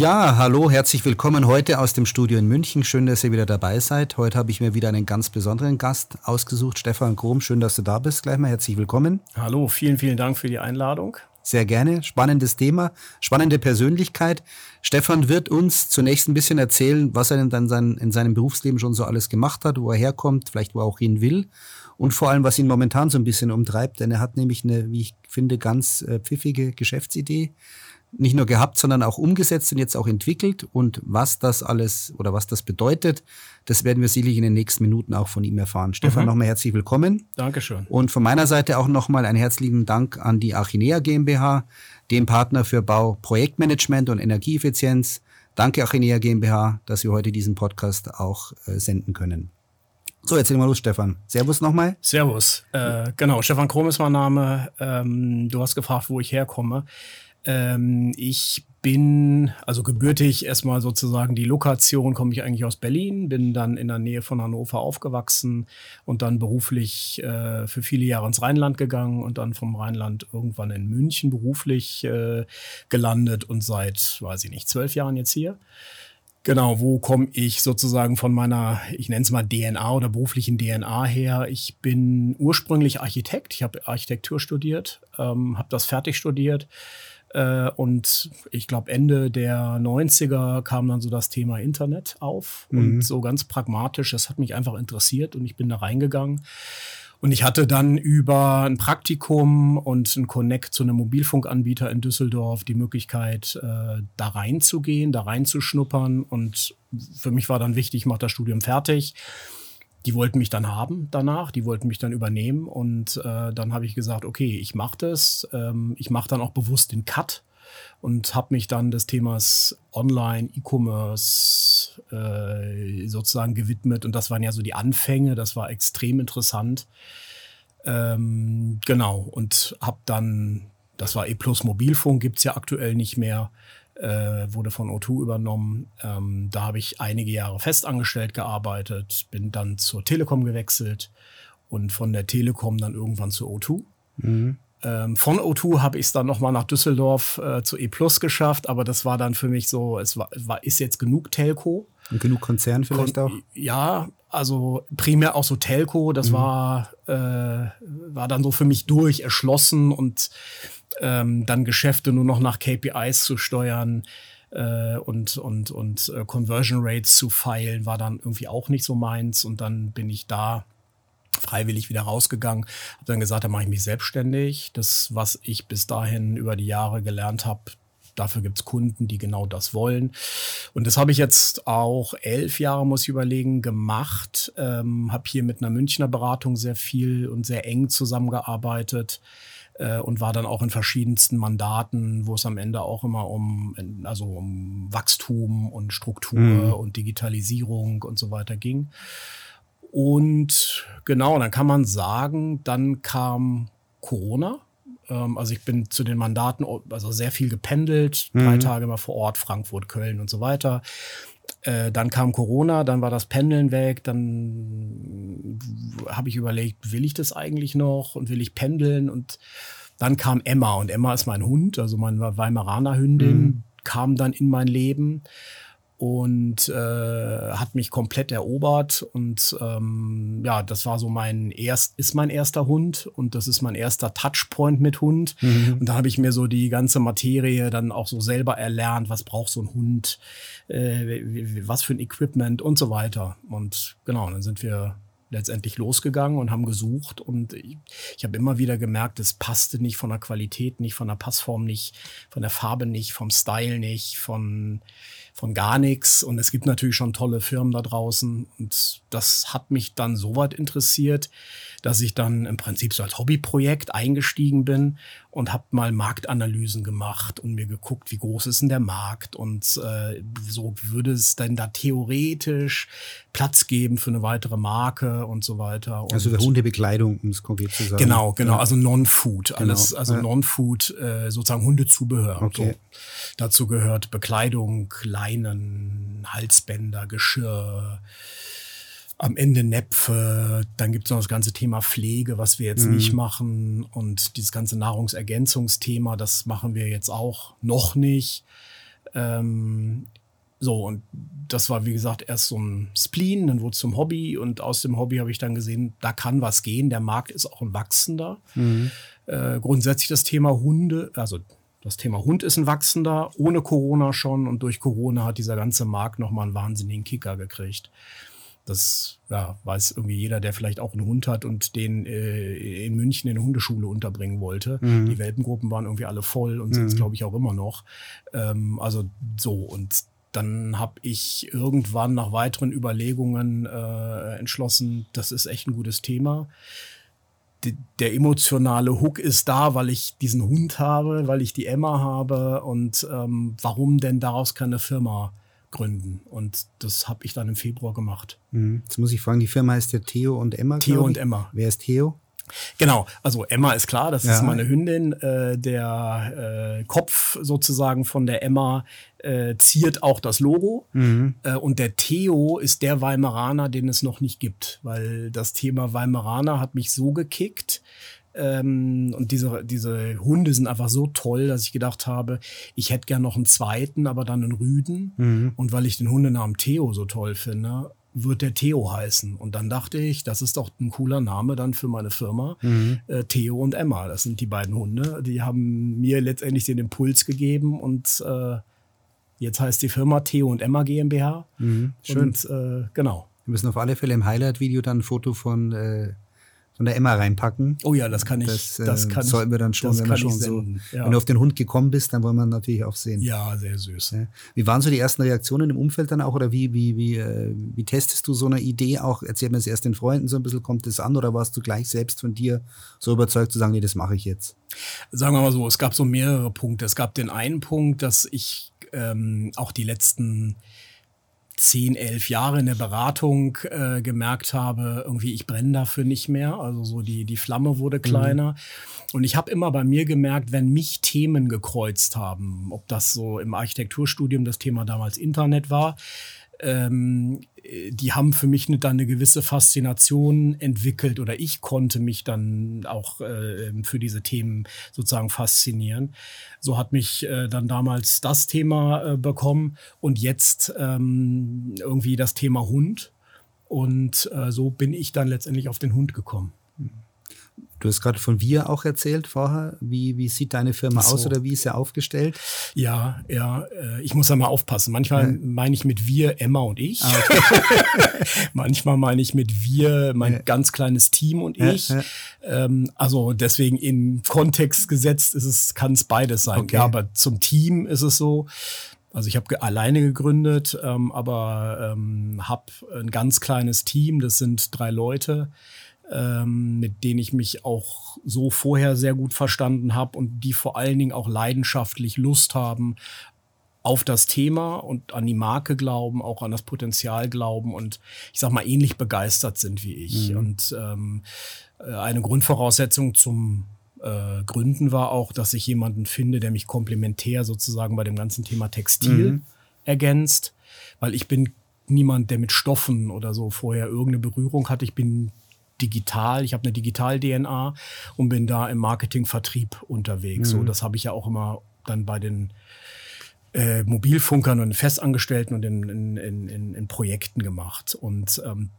Ja, hallo, herzlich willkommen heute aus dem Studio in München. Schön, dass ihr wieder dabei seid. Heute habe ich mir wieder einen ganz besonderen Gast ausgesucht, Stefan Grom. Schön, dass du da bist. Gleich mal herzlich willkommen. Hallo, vielen, vielen Dank für die Einladung. Sehr gerne. Spannendes Thema, spannende Persönlichkeit. Stefan wird uns zunächst ein bisschen erzählen, was er denn dann in seinem Berufsleben schon so alles gemacht hat, wo er herkommt, vielleicht wo er auch hin will und vor allem, was ihn momentan so ein bisschen umtreibt, denn er hat nämlich eine, wie ich finde, ganz äh, pfiffige Geschäftsidee nicht nur gehabt, sondern auch umgesetzt und jetzt auch entwickelt. Und was das alles oder was das bedeutet, das werden wir sicherlich in den nächsten Minuten auch von ihm erfahren. Stefan, mhm. nochmal herzlich willkommen. Dankeschön. Und von meiner Seite auch nochmal einen herzlichen Dank an die Achinea GmbH, dem Partner für Bau, Projektmanagement und Energieeffizienz. Danke Achinea GmbH, dass wir heute diesen Podcast auch äh, senden können. So, erzähl mal los, Stefan. Servus nochmal. Servus. Äh, genau, Stefan Krom ist mein Name. Ähm, du hast gefragt, wo ich herkomme. Ähm, ich bin also gebürtig erstmal sozusagen die Lokation, komme ich eigentlich aus Berlin, bin dann in der Nähe von Hannover aufgewachsen und dann beruflich äh, für viele Jahre ins Rheinland gegangen und dann vom Rheinland irgendwann in München beruflich äh, gelandet und seit, weiß ich nicht, zwölf Jahren jetzt hier. Genau, wo komme ich sozusagen von meiner, ich nenne es mal DNA oder beruflichen DNA her? Ich bin ursprünglich Architekt, ich habe Architektur studiert, ähm, habe das fertig studiert und ich glaube, Ende der 90er kam dann so das Thema Internet auf. Mhm. Und so ganz pragmatisch, das hat mich einfach interessiert und ich bin da reingegangen. Und ich hatte dann über ein Praktikum und ein Connect zu einem Mobilfunkanbieter in Düsseldorf die Möglichkeit, äh, da reinzugehen, da reinzuschnuppern. Und für mich war dann wichtig, ich mache das Studium fertig die wollten mich dann haben danach, die wollten mich dann übernehmen und äh, dann habe ich gesagt, okay, ich mache das, ähm, ich mache dann auch bewusst den Cut und habe mich dann des Themas Online, E-Commerce äh, sozusagen gewidmet. Und das waren ja so die Anfänge, das war extrem interessant. Ähm, genau. Und habe dann, das war E Plus Mobilfunk, gibt's ja aktuell nicht mehr, wurde von O2 übernommen. Ähm, da habe ich einige Jahre festangestellt gearbeitet, bin dann zur Telekom gewechselt und von der Telekom dann irgendwann zu O2. Mhm. Ähm, von O2 habe ich es dann nochmal nach Düsseldorf äh, zu E Plus geschafft, aber das war dann für mich so, es war, war ist jetzt genug Telco. Und genug Konzern vielleicht Kon auch? Ja, also primär auch so Telco, das mhm. war, äh, war dann so für mich durch, erschlossen und ähm, dann Geschäfte nur noch nach KPIs zu steuern äh, und, und, und äh, Conversion Rates zu feilen, war dann irgendwie auch nicht so meins. Und dann bin ich da freiwillig wieder rausgegangen, habe dann gesagt, da mache ich mich selbstständig. Das, was ich bis dahin über die Jahre gelernt habe, dafür gibt's Kunden, die genau das wollen. Und das habe ich jetzt auch elf Jahre, muss ich überlegen, gemacht. Ähm, habe hier mit einer Münchner Beratung sehr viel und sehr eng zusammengearbeitet äh, und war dann auch in verschiedensten Mandaten, wo es am Ende auch immer um, also um Wachstum und Struktur mhm. und Digitalisierung und so weiter ging. Und genau, dann kann man sagen, dann kam Corona. Ähm, also ich bin zu den Mandaten also sehr viel gependelt, mhm. drei Tage immer vor Ort, Frankfurt, Köln und so weiter. Äh, dann kam Corona, dann war das Pendeln weg, dann habe ich überlegt, will ich das eigentlich noch und will ich pendeln? Und dann kam Emma und Emma ist mein Hund, also meine Weimaraner Hündin, mhm. kam dann in mein Leben und äh, hat mich komplett erobert und ähm, ja, das war so mein erst ist mein erster Hund und das ist mein erster Touchpoint mit Hund mhm. und da habe ich mir so die ganze Materie dann auch so selber erlernt, was braucht so ein Hund, äh, was für ein Equipment und so weiter und genau, dann sind wir letztendlich losgegangen und haben gesucht und ich, ich habe immer wieder gemerkt, es passte nicht von der Qualität, nicht von der Passform, nicht von der Farbe, nicht vom Style, nicht von von gar nichts. Und es gibt natürlich schon tolle Firmen da draußen. Und das hat mich dann so weit interessiert, dass ich dann im Prinzip so als Hobbyprojekt eingestiegen bin und habe mal Marktanalysen gemacht und mir geguckt, wie groß ist denn der Markt und äh, so würde es denn da theoretisch Platz geben für eine weitere Marke und so weiter. Und also für Hundebekleidung, um es konkret zu sagen. Genau, genau, also Non-Food, alles, genau. also ja. Non-Food, äh, sozusagen Hundezubehör. Okay. So. Dazu gehört Bekleidung, Leinen, Halsbänder, Geschirr, am Ende Näpfe, dann gibt es noch das ganze Thema Pflege, was wir jetzt mhm. nicht machen und dieses ganze Nahrungsergänzungsthema, das machen wir jetzt auch noch nicht. Ähm, so, und das war, wie gesagt, erst so ein Spleen, dann wurde es zum Hobby und aus dem Hobby habe ich dann gesehen, da kann was gehen. Der Markt ist auch ein wachsender. Mhm. Äh, grundsätzlich das Thema Hunde, also das Thema Hund ist ein wachsender, ohne Corona schon und durch Corona hat dieser ganze Markt nochmal einen wahnsinnigen Kicker gekriegt. Das ja, weiß irgendwie jeder, der vielleicht auch einen Hund hat und den äh, in München in eine Hundeschule unterbringen wollte. Mhm. Die Welpengruppen waren irgendwie alle voll und mhm. sind es, glaube ich, auch immer noch. Ähm, also so, und dann habe ich irgendwann nach weiteren Überlegungen äh, entschlossen, das ist echt ein gutes Thema. Der emotionale Hook ist da, weil ich diesen Hund habe, weil ich die Emma habe und ähm, warum denn daraus keine Firma gründen? Und das habe ich dann im Februar gemacht. Mhm. Jetzt muss ich fragen, die Firma heißt ja Theo und Emma. Theo und Emma. Wer ist Theo? Genau, also Emma ist klar, das ja. ist meine Hündin. Äh, der äh, Kopf sozusagen von der Emma äh, ziert auch das Logo. Mhm. Äh, und der Theo ist der Weimaraner, den es noch nicht gibt, weil das Thema Weimaraner hat mich so gekickt. Ähm, und diese, diese Hunde sind einfach so toll, dass ich gedacht habe, ich hätte gern noch einen zweiten, aber dann einen Rüden. Mhm. Und weil ich den Hundenamen Theo so toll finde, wird der Theo heißen. Und dann dachte ich, das ist doch ein cooler Name dann für meine Firma. Mhm. Äh, Theo und Emma, das sind die beiden Hunde. Die haben mir letztendlich den Impuls gegeben und äh, jetzt heißt die Firma Theo und Emma GmbH. Mhm. Schön. Und äh, genau. Wir müssen auf alle Fälle im Highlight-Video dann ein Foto von von der Emma reinpacken. Oh ja, das kann ich. Das, das äh, kann sollten wir dann schon, wenn wir schon so. Ja. Wenn du auf den Hund gekommen bist, dann wollen wir natürlich auch sehen. Ja, sehr süß. Ja. Wie waren so die ersten Reaktionen im Umfeld dann auch oder wie wie wie äh, wie testest du so eine Idee auch? Erzählt man es erst den Freunden so ein bisschen, kommt es an oder warst du gleich selbst von dir so überzeugt zu sagen, nee, das mache ich jetzt? Sagen wir mal so, es gab so mehrere Punkte. Es gab den einen Punkt, dass ich ähm, auch die letzten zehn, elf Jahre in der Beratung äh, gemerkt habe, irgendwie ich brenne dafür nicht mehr. Also so die, die Flamme wurde mhm. kleiner. Mhm. Und ich habe immer bei mir gemerkt, wenn mich Themen gekreuzt haben, ob das so im Architekturstudium das Thema damals Internet war, ähm, die haben für mich dann eine gewisse Faszination entwickelt oder ich konnte mich dann auch äh, für diese Themen sozusagen faszinieren. So hat mich äh, dann damals das Thema äh, bekommen und jetzt ähm, irgendwie das Thema Hund. Und äh, so bin ich dann letztendlich auf den Hund gekommen. Du hast gerade von wir auch erzählt vorher. Wie, wie sieht deine Firma so. aus oder wie ist sie aufgestellt? Ja, ja, äh, ich muss da mal aufpassen. Manchmal ja. meine ich mit wir Emma und ich. Ah, okay. Manchmal meine ich mit wir mein ja. ganz kleines Team und ich. Ja, ähm, also deswegen in Kontext gesetzt ist es, kann es beides sein. Okay. Ja, aber zum Team ist es so. Also ich habe alleine gegründet, ähm, aber ähm, habe ein ganz kleines Team. Das sind drei Leute ähm, mit denen ich mich auch so vorher sehr gut verstanden habe und die vor allen Dingen auch leidenschaftlich Lust haben auf das Thema und an die Marke glauben, auch an das Potenzial glauben und ich sag mal ähnlich begeistert sind wie ich. Mhm. Und ähm, äh, eine Grundvoraussetzung zum äh, Gründen war auch, dass ich jemanden finde, der mich komplementär sozusagen bei dem ganzen Thema Textil mhm. ergänzt, weil ich bin niemand, der mit Stoffen oder so vorher irgendeine Berührung hat. Ich bin digital, ich habe eine Digital-DNA und bin da im Marketing-Vertrieb unterwegs. Mhm. So, das habe ich ja auch immer dann bei den äh, Mobilfunkern und Festangestellten und in, in, in, in Projekten gemacht. Und ähm,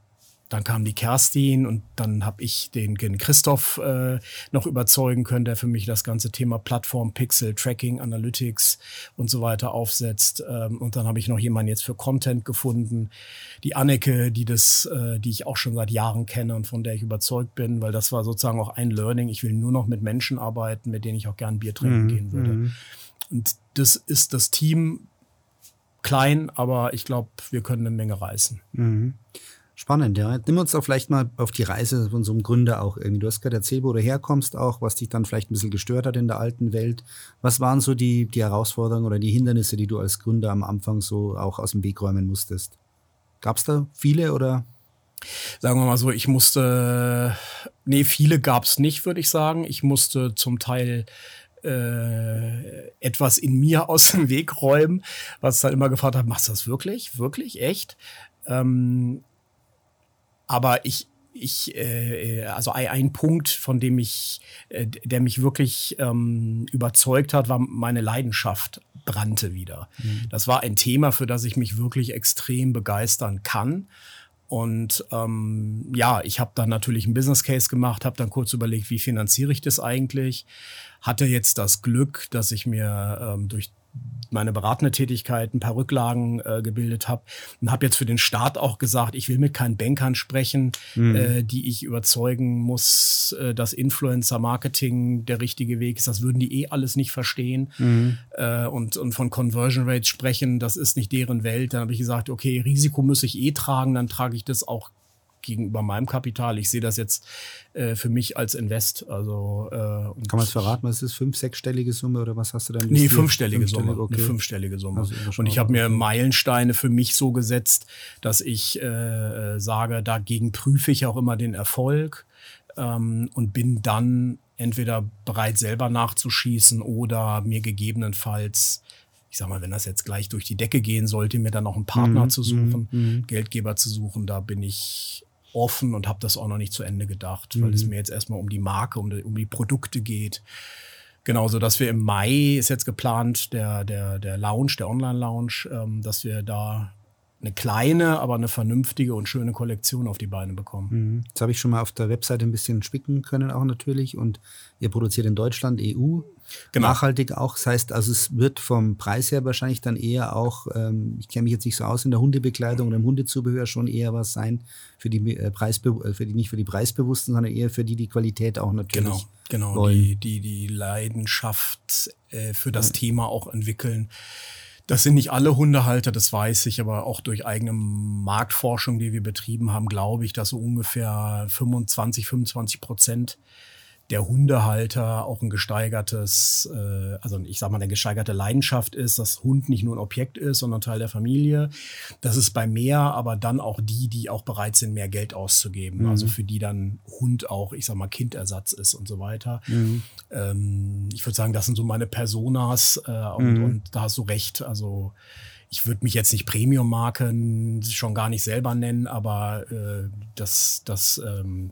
dann kam die Kerstin und dann habe ich den, den Christoph äh, noch überzeugen können, der für mich das ganze Thema Plattform, Pixel, Tracking, Analytics und so weiter aufsetzt. Ähm, und dann habe ich noch jemanden jetzt für Content gefunden, die Anneke, die das, äh, die ich auch schon seit Jahren kenne und von der ich überzeugt bin, weil das war sozusagen auch ein Learning. Ich will nur noch mit Menschen arbeiten, mit denen ich auch gern Bier trinken mhm. gehen würde. Mhm. Und das ist das Team klein, aber ich glaube, wir können eine Menge reißen. Mhm. Spannend, ja. Nimm uns doch vielleicht mal auf die Reise von so einem Gründer auch irgendwie. Du hast gerade erzählt, wo du herkommst auch, was dich dann vielleicht ein bisschen gestört hat in der alten Welt. Was waren so die, die Herausforderungen oder die Hindernisse, die du als Gründer am Anfang so auch aus dem Weg räumen musstest? Gab es da viele oder? Sagen wir mal so, ich musste, nee, viele gab es nicht, würde ich sagen. Ich musste zum Teil äh, etwas in mir aus dem Weg räumen, was dann immer gefragt hat, machst du das wirklich? Wirklich? Echt? Ähm, aber ich, ich, äh, also ein, Punkt, von dem ich, äh, der mich wirklich ähm, überzeugt hat, war meine Leidenschaft brannte wieder. Mhm. Das war ein Thema, für das ich mich wirklich extrem begeistern kann. Und ähm, ja, ich habe dann natürlich einen Business Case gemacht, habe dann kurz überlegt, wie finanziere ich das eigentlich. Hatte jetzt das Glück, dass ich mir ähm, durch meine beratende Tätigkeit ein paar Rücklagen äh, gebildet habe und habe jetzt für den Staat auch gesagt, ich will mit keinen Bankern sprechen, mhm. äh, die ich überzeugen muss, äh, dass Influencer-Marketing der richtige Weg ist. Das würden die eh alles nicht verstehen mhm. äh, und, und von Conversion Rates sprechen, das ist nicht deren Welt. Dann habe ich gesagt, okay, Risiko muss ich eh tragen, dann trage ich das auch gegenüber meinem Kapital. Ich sehe das jetzt äh, für mich als Invest. Also, äh, Kann man es verraten, was ist fünf, sechsstellige Summe oder was hast du dann? Nee, fünfstellige, Summe. Okay. Eine fünfstellige Summe. Also und ich habe mir Meilensteine für mich so gesetzt, dass ich äh, sage, dagegen prüfe ich auch immer den Erfolg ähm, und bin dann entweder bereit, selber nachzuschießen oder mir gegebenenfalls ich sag mal, wenn das jetzt gleich durch die Decke gehen sollte, mir dann noch einen Partner mhm. zu suchen, mhm. Geldgeber zu suchen, da bin ich offen und habe das auch noch nicht zu Ende gedacht, mhm. weil es mhm. mir jetzt erstmal um die Marke, um die, um die Produkte geht. Genauso, dass wir im Mai ist jetzt geplant, der, der, der Lounge, der Online-Lounge, ähm, dass wir da eine kleine, aber eine vernünftige und schöne Kollektion auf die Beine bekommen. Mhm. Das habe ich schon mal auf der Webseite ein bisschen spicken können, auch natürlich. Und ihr produziert in Deutschland EU. Genau. Nachhaltig auch. Das heißt, also es wird vom Preis her wahrscheinlich dann eher auch, ähm, ich kenne mich jetzt nicht so aus in der Hundebekleidung oder im Hundezubehör, schon eher was sein für die äh, Preisbe äh, für die, nicht für die Preisbewussten, sondern eher für die, die Qualität auch natürlich. Genau, genau. Wollen. Die, die, die Leidenschaft äh, für das ja. Thema auch entwickeln. Das sind nicht alle Hundehalter, das weiß ich, aber auch durch eigene Marktforschung, die wir betrieben haben, glaube ich, dass so ungefähr 25, 25 Prozent der Hundehalter auch ein gesteigertes, äh, also ich sag mal, eine gesteigerte Leidenschaft ist, dass Hund nicht nur ein Objekt ist, sondern Teil der Familie. Das ist bei mehr, aber dann auch die, die auch bereit sind, mehr Geld auszugeben. Mhm. Also für die dann Hund auch, ich sag mal, Kindersatz ist und so weiter. Mhm. Ähm, ich würde sagen, das sind so meine Personas äh, und, mhm. und da hast du recht. Also ich würde mich jetzt nicht Premium-Marken schon gar nicht selber nennen, aber äh, das, das ähm,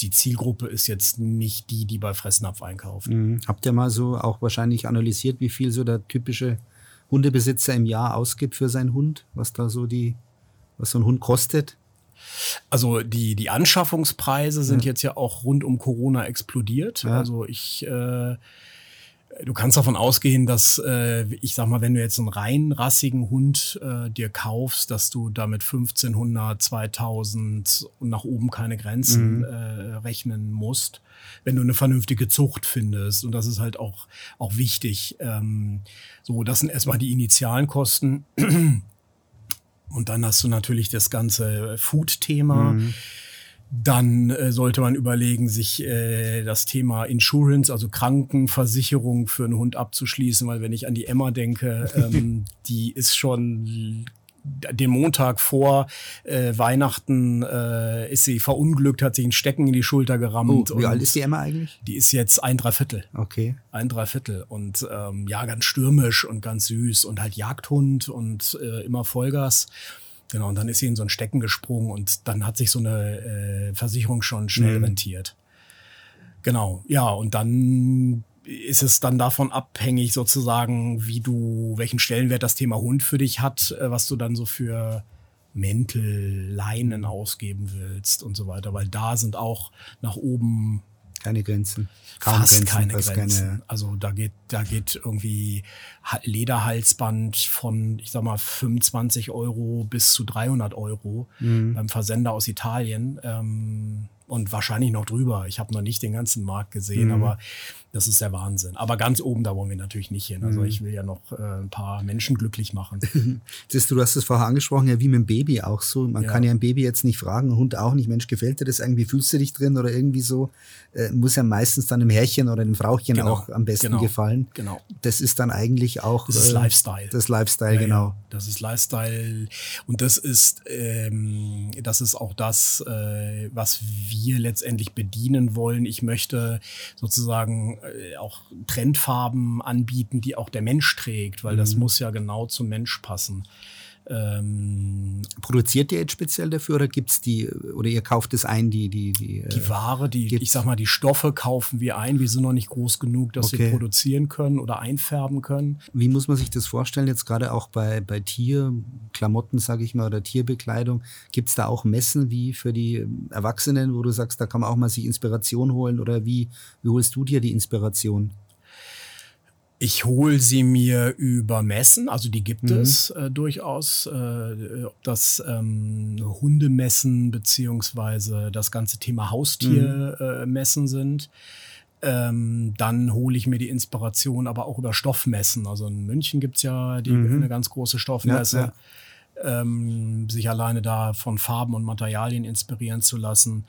die Zielgruppe ist jetzt nicht die, die bei Fressnapf einkaufen. Mhm. Habt ihr mal so auch wahrscheinlich analysiert, wie viel so der typische Hundebesitzer im Jahr ausgibt für seinen Hund? Was da so die, was so ein Hund kostet? Also die, die Anschaffungspreise sind ja. jetzt ja auch rund um Corona explodiert. Ja. Also ich äh, Du kannst davon ausgehen, dass äh, ich sag mal, wenn du jetzt einen rein rassigen Hund äh, dir kaufst, dass du damit 1500, 2000 und nach oben keine Grenzen mhm. äh, rechnen musst, wenn du eine vernünftige Zucht findest. Und das ist halt auch auch wichtig. Ähm, so, das sind erstmal die initialen Kosten. Und dann hast du natürlich das ganze Food-Thema. Mhm dann äh, sollte man überlegen, sich äh, das Thema Insurance, also Krankenversicherung für einen Hund abzuschließen, weil wenn ich an die Emma denke, ähm, die ist schon den Montag vor äh, Weihnachten äh, ist sie verunglückt, hat sich einen Stecken in die Schulter gerammt. Oh, wie alt ist die Emma eigentlich? Die ist jetzt ein Dreiviertel. Okay. Ein Dreiviertel. Und ähm, ja, ganz stürmisch und ganz süß und halt Jagdhund und äh, immer Vollgas. Genau, und dann ist sie in so ein Stecken gesprungen und dann hat sich so eine äh, Versicherung schon schnell mhm. rentiert. Genau, ja, und dann ist es dann davon abhängig sozusagen, wie du, welchen Stellenwert das Thema Hund für dich hat, äh, was du dann so für Mäntel, Leinen ausgeben willst und so weiter, weil da sind auch nach oben keine Grenzen. Kaum fast Grenzen, keine fast Grenzen. Keine also da geht, da geht irgendwie Lederhalsband von, ich sag mal, 25 Euro bis zu 300 Euro mhm. beim Versender aus Italien. Ähm, und wahrscheinlich noch drüber. Ich habe noch nicht den ganzen Markt gesehen, mhm. aber das ist der Wahnsinn. Aber ganz oben, da wollen wir natürlich nicht hin. Also mhm. ich will ja noch äh, ein paar Menschen glücklich machen. Siehst du, du hast es vorher angesprochen, ja, wie mit dem Baby auch so. Man ja. kann ja ein Baby jetzt nicht fragen, ein Hund auch nicht, Mensch, gefällt dir das irgendwie, fühlst du dich drin oder irgendwie so. Äh, muss ja meistens dann dem Herrchen oder dem Frauchen genau. auch am besten genau. gefallen. Genau. Das ist dann eigentlich auch. Das ist äh, Lifestyle. Das Lifestyle, ja, genau. Ja. Das ist Lifestyle. Und das ist, ähm, das ist auch das, äh, was wir letztendlich bedienen wollen. Ich möchte sozusagen auch Trendfarben anbieten, die auch der Mensch trägt, weil mhm. das muss ja genau zum Mensch passen. Ähm, Produziert ihr jetzt speziell dafür oder gibt's die oder ihr kauft es ein, die die die die Ware, die gibt's? ich sag mal, die Stoffe kaufen wir ein. Wir sind noch nicht groß genug, dass okay. wir produzieren können oder einfärben können. Wie muss man sich das vorstellen jetzt gerade auch bei bei Tierklamotten, sage ich mal, oder Tierbekleidung? Gibt's da auch Messen wie für die Erwachsenen, wo du sagst, da kann man auch mal sich Inspiration holen oder wie wie holst du dir die Inspiration? Ich hole sie mir über Messen, also die gibt mhm. es äh, durchaus, äh, ob das ähm, Hundemessen beziehungsweise das ganze Thema Haustiermessen mhm. äh, sind. Ähm, dann hole ich mir die Inspiration aber auch über Stoffmessen. Also in München gibt's ja die, mhm. eine ganz große Stoffmesse. Ja, ja. Ähm, sich alleine da von Farben und Materialien inspirieren zu lassen.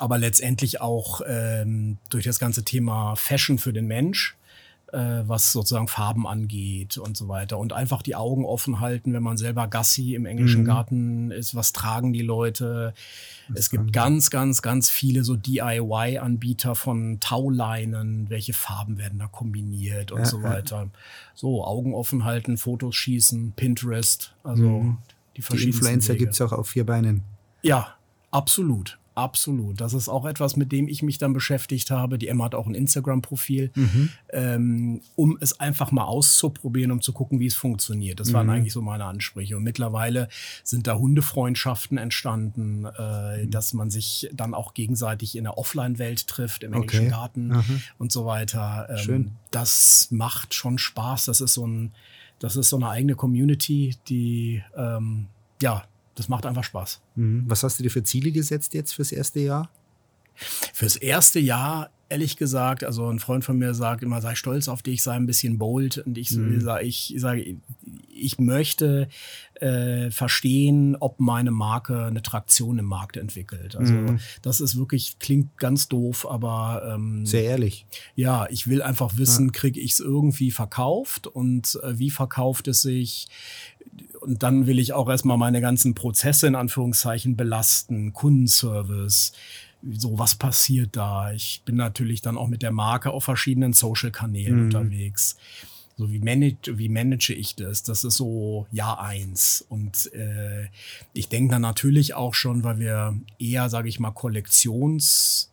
Aber letztendlich auch ähm, durch das ganze Thema Fashion für den Mensch äh, was sozusagen Farben angeht und so weiter. Und einfach die Augen offen halten, wenn man selber Gassi im englischen mhm. Garten ist, was tragen die Leute. Das es gibt ganz, ganz, ganz viele so DIY-Anbieter von Tauleinen, welche Farben werden da kombiniert und ja, so weiter. Ja. So, Augen offen halten, Fotos schießen, Pinterest, also mhm. die verschiedenen. Die Influencer gibt es auch auf vier Beinen. Ja, absolut. Absolut. Das ist auch etwas, mit dem ich mich dann beschäftigt habe. Die Emma hat auch ein Instagram-Profil, mhm. ähm, um es einfach mal auszuprobieren, um zu gucken, wie es funktioniert. Das mhm. waren eigentlich so meine Ansprüche. Und mittlerweile sind da Hundefreundschaften entstanden, äh, mhm. dass man sich dann auch gegenseitig in der Offline-Welt trifft, im englischen okay. Garten mhm. und so weiter. Ähm, Schön. Das macht schon Spaß. Das ist so ein, das ist so eine eigene Community, die ähm, ja das macht einfach Spaß. Mhm. Was hast du dir für Ziele gesetzt jetzt fürs erste Jahr? Fürs erste Jahr, ehrlich gesagt, also ein Freund von mir sagt immer, sei stolz auf dich, sei ein bisschen bold. Und ich mhm. sage, ich, sage, ich möchte äh, verstehen, ob meine Marke eine Traktion im Markt entwickelt. Also mhm. das ist wirklich, klingt ganz doof, aber ähm, sehr ehrlich. Ja, ich will einfach wissen, ja. kriege ich es irgendwie verkauft und äh, wie verkauft es sich? Und dann will ich auch erstmal meine ganzen Prozesse in Anführungszeichen belasten, Kundenservice, so was passiert da. Ich bin natürlich dann auch mit der Marke auf verschiedenen Social-Kanälen mhm. unterwegs. So wie manage, wie manage ich das? Das ist so Jahr eins. Und äh, ich denke dann natürlich auch schon, weil wir eher, sage ich mal, Kollektions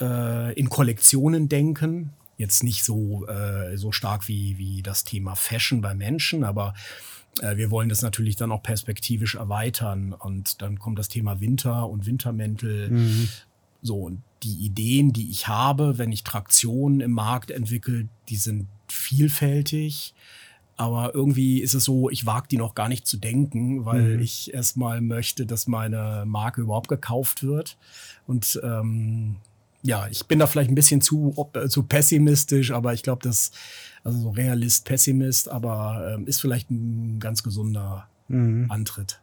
äh, in Kollektionen denken. Jetzt nicht so, äh, so stark wie, wie das Thema Fashion bei Menschen, aber wir wollen das natürlich dann auch perspektivisch erweitern und dann kommt das Thema Winter und Wintermäntel. Mhm. So, und die Ideen, die ich habe, wenn ich Traktionen im Markt entwickle, die sind vielfältig. Aber irgendwie ist es so, ich wage die noch gar nicht zu denken, weil mhm. ich erstmal möchte, dass meine Marke überhaupt gekauft wird. Und ähm, ja, ich bin da vielleicht ein bisschen zu, äh, zu pessimistisch, aber ich glaube, das, also so Realist, Pessimist, aber ähm, ist vielleicht ein ganz gesunder mhm. Antritt.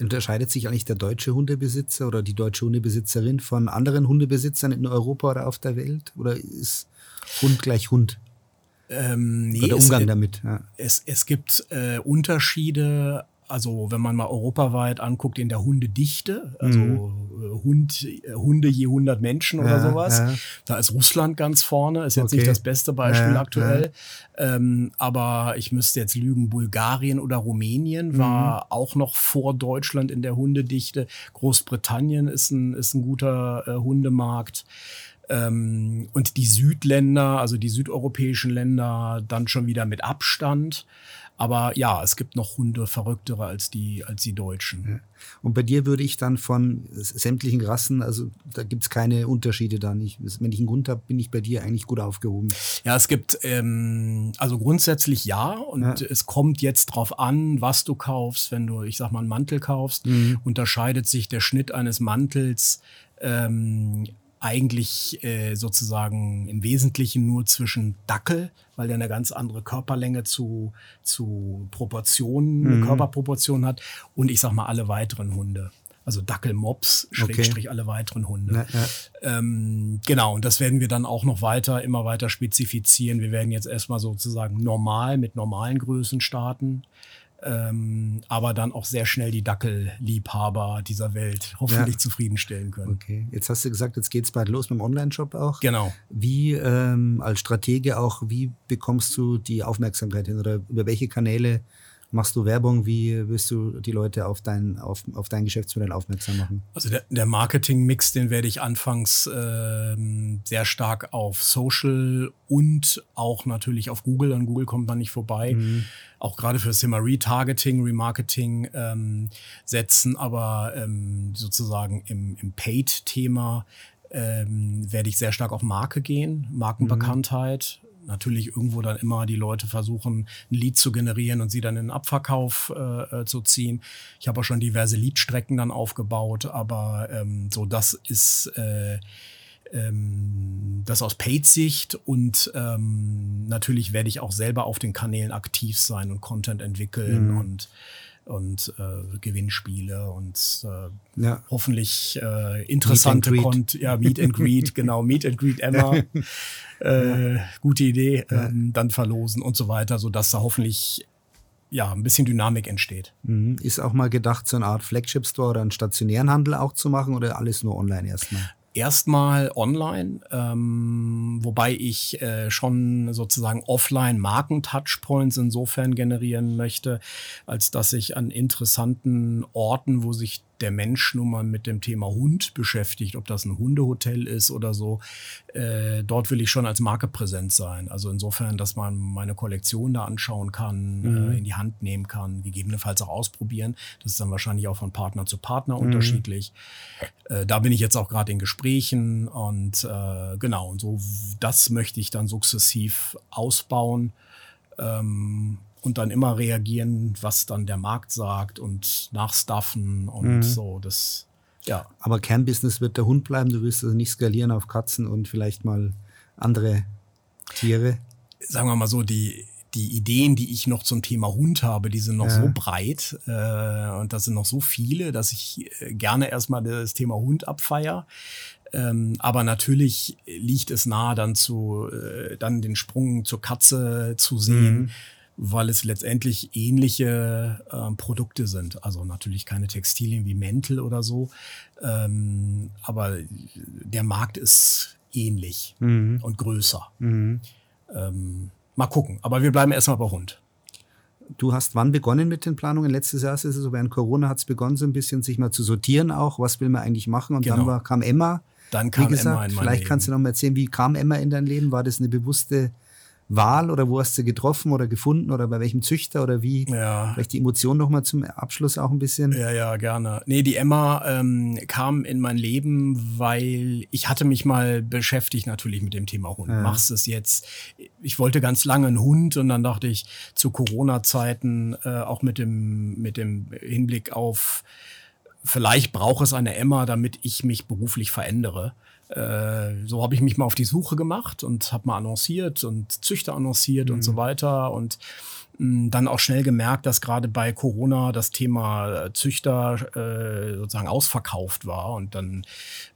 Unterscheidet sich eigentlich der deutsche Hundebesitzer oder die deutsche Hundebesitzerin von anderen Hundebesitzern in Europa oder auf der Welt? Oder ist Hund gleich Hund? Ähm, nee, oder der Umgang es, damit? Ja. Es, es gibt äh, Unterschiede, also wenn man mal europaweit anguckt in der Hundedichte, also mhm. Hund, äh, Hunde je 100 Menschen oder ja, sowas, ja. da ist Russland ganz vorne, ist jetzt okay. nicht das beste Beispiel ja, aktuell, ähm, aber ich müsste jetzt lügen, Bulgarien oder Rumänien mhm. war auch noch vor Deutschland in der Hundedichte, Großbritannien ist ein, ist ein guter äh, Hundemarkt. Ähm, und die Südländer, also die südeuropäischen Länder, dann schon wieder mit Abstand. Aber ja, es gibt noch Hunde verrücktere als die, als die Deutschen. Und bei dir würde ich dann von sämtlichen Rassen, also da gibt es keine Unterschiede dann. Ich, wenn ich einen Hund habe, bin ich bei dir eigentlich gut aufgehoben. Ja, es gibt, ähm, also grundsätzlich ja. Und ja. es kommt jetzt drauf an, was du kaufst. Wenn du, ich sag mal, einen Mantel kaufst, mhm. unterscheidet sich der Schnitt eines Mantels ähm, eigentlich äh, sozusagen im Wesentlichen nur zwischen Dackel, weil der eine ganz andere Körperlänge zu, zu Proportionen, mhm. Körperproportionen hat, und ich sag mal alle weiteren Hunde. Also Dackel, Mops, Schrägstrich okay. alle weiteren Hunde. Ja, ja. Ähm, genau, und das werden wir dann auch noch weiter, immer weiter spezifizieren. Wir werden jetzt erstmal sozusagen normal mit normalen Größen starten ähm, aber dann auch sehr schnell die Dackelliebhaber dieser Welt hoffentlich ja. zufriedenstellen können. Okay, jetzt hast du gesagt, jetzt geht's bald los mit dem Online-Shop auch. Genau. Wie ähm, als Stratege auch, wie bekommst du die Aufmerksamkeit hin oder über welche Kanäle machst du Werbung? Wie willst du die Leute auf dein, auf, auf dein Geschäftsmodell aufmerksam machen? Also der, der Marketing-Mix, den werde ich anfangs äh, sehr stark auf Social und auch natürlich auf Google. An Google kommt man nicht vorbei. Mhm. Auch gerade für das Thema Retargeting, Remarketing ähm, setzen, aber ähm, sozusagen im, im Paid-Thema ähm, werde ich sehr stark auf Marke gehen, Markenbekanntheit. Natürlich irgendwo dann immer die Leute versuchen, ein Lied zu generieren und sie dann in den Abverkauf äh, äh, zu ziehen. Ich habe auch schon diverse Liedstrecken dann aufgebaut, aber ähm, so das ist äh, ähm, das aus Paid-Sicht und ähm, natürlich werde ich auch selber auf den Kanälen aktiv sein und Content entwickeln mhm. und und äh, Gewinnspiele und äh, ja. hoffentlich äh, interessante Content. Ja, Meet and Greet, genau, Meet and Greet Emma. äh, ja. Gute Idee, ähm, dann verlosen und so weiter, sodass da hoffentlich ja, ein bisschen Dynamik entsteht. Mhm. Ist auch mal gedacht, so eine Art Flagship Store oder einen stationären Handel auch zu machen oder alles nur online erstmal? Erstmal online, ähm, wobei ich äh, schon sozusagen offline Marken-Touchpoints insofern generieren möchte, als dass ich an interessanten Orten, wo sich der Mensch nun mal mit dem Thema Hund beschäftigt, ob das ein Hundehotel ist oder so, äh, dort will ich schon als Marke präsent sein. Also insofern, dass man meine Kollektion da anschauen kann, mhm. äh, in die Hand nehmen kann, gegebenenfalls auch ausprobieren. Das ist dann wahrscheinlich auch von Partner zu Partner mhm. unterschiedlich. Äh, da bin ich jetzt auch gerade in Gesprächen und äh, genau, und so das möchte ich dann sukzessiv ausbauen. Ähm, und dann immer reagieren, was dann der Markt sagt und nachstaffen und mhm. so. Das, ja. Aber Kernbusiness wird der Hund bleiben. Du wirst also nicht skalieren auf Katzen und vielleicht mal andere Tiere. Sagen wir mal so, die, die Ideen, die ich noch zum Thema Hund habe, die sind noch ja. so breit äh, und das sind noch so viele, dass ich äh, gerne erstmal das Thema Hund abfeier. Ähm, aber natürlich liegt es nahe, dann zu, äh, dann den Sprung zur Katze zu sehen. Mhm weil es letztendlich ähnliche äh, Produkte sind. Also natürlich keine Textilien wie Mäntel oder so, ähm, aber der Markt ist ähnlich mhm. und größer. Mhm. Ähm, mal gucken, aber wir bleiben erstmal bei Hund. Du hast wann begonnen mit den Planungen? Letztes Jahr ist es so, während Corona hat es begonnen, so ein bisschen sich mal zu sortieren auch, was will man eigentlich machen? Und genau. dann war, kam Emma. Dann kam gesagt, Emma in mein Vielleicht Leben. kannst du noch mal erzählen, wie kam Emma in dein Leben? War das eine bewusste Wahl oder wo hast du getroffen oder gefunden oder bei welchem Züchter oder wie? Ja. Vielleicht die Emotion nochmal zum Abschluss auch ein bisschen. Ja, ja, gerne. Nee, die Emma ähm, kam in mein Leben, weil ich hatte mich mal beschäftigt natürlich mit dem Thema Hund. Ja. Machst es jetzt? Ich wollte ganz lange einen Hund und dann dachte ich zu Corona-Zeiten äh, auch mit dem, mit dem Hinblick auf vielleicht braucht es eine Emma, damit ich mich beruflich verändere. Äh, so habe ich mich mal auf die Suche gemacht und habe mal annonciert und Züchter annonciert mhm. und so mhm. weiter und mh, mm, dann auch schnell gemerkt, dass gerade bei Corona das Thema äh, Züchter äh, sozusagen ausverkauft war und dann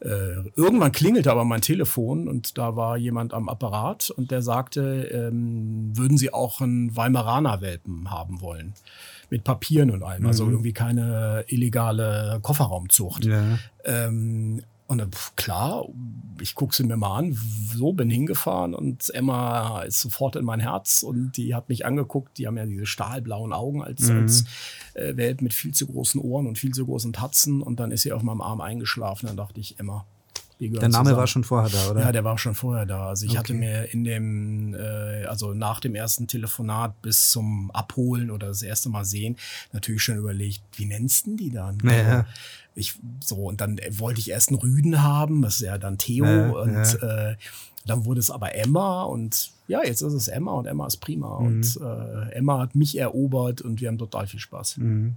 äh, irgendwann klingelte aber mein Telefon und da war jemand am Apparat und der sagte, ähm, würden Sie auch einen Weimaraner Welpen haben wollen? mit Papieren und allem, also mhm. also irgendwie keine illegale Kofferraumzucht. Ja. Ähm, und dann, klar, ich gucke sie mir mal an, so bin hingefahren und Emma ist sofort in mein Herz und die hat mich angeguckt. Die haben ja diese stahlblauen Augen als, mhm. als äh, Welt mit viel zu großen Ohren und viel zu großen Tatzen und dann ist sie auf meinem Arm eingeschlafen. Dann dachte ich, Emma, der Name zusammen. war schon vorher da, oder? Ja, der war schon vorher da. Also ich okay. hatte mir in dem, äh, also nach dem ersten Telefonat bis zum Abholen oder das erste Mal sehen, natürlich schon überlegt, wie nennst du die dann? Ja. Also ich so und dann wollte ich erst einen Rüden haben, das ist ja dann Theo ja, und ja. Äh, dann wurde es aber Emma und ja, jetzt ist es Emma und Emma ist prima mhm. und äh, Emma hat mich erobert und wir haben total viel Spaß. Mhm.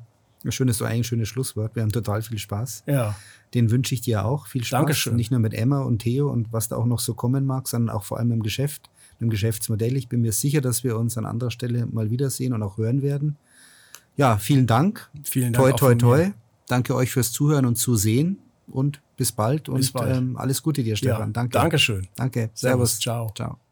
Schön ist so eigentlich ein schönes Schlusswort. Wir haben total viel Spaß. Ja. Den wünsche ich dir auch. Viel Spaß. Dankeschön. Nicht nur mit Emma und Theo und was da auch noch so kommen mag, sondern auch vor allem im Geschäft, im Geschäftsmodell. Ich bin mir sicher, dass wir uns an anderer Stelle mal wiedersehen und auch hören werden. Ja, vielen Dank. Vielen Dank. Toi, toi, toi. Danke euch fürs Zuhören und Zusehen und bis bald bis und bald. Ähm, alles Gute dir, Stefan. Ja, Danke. Dankeschön. Danke. Servus. Servus. Ciao. Ciao.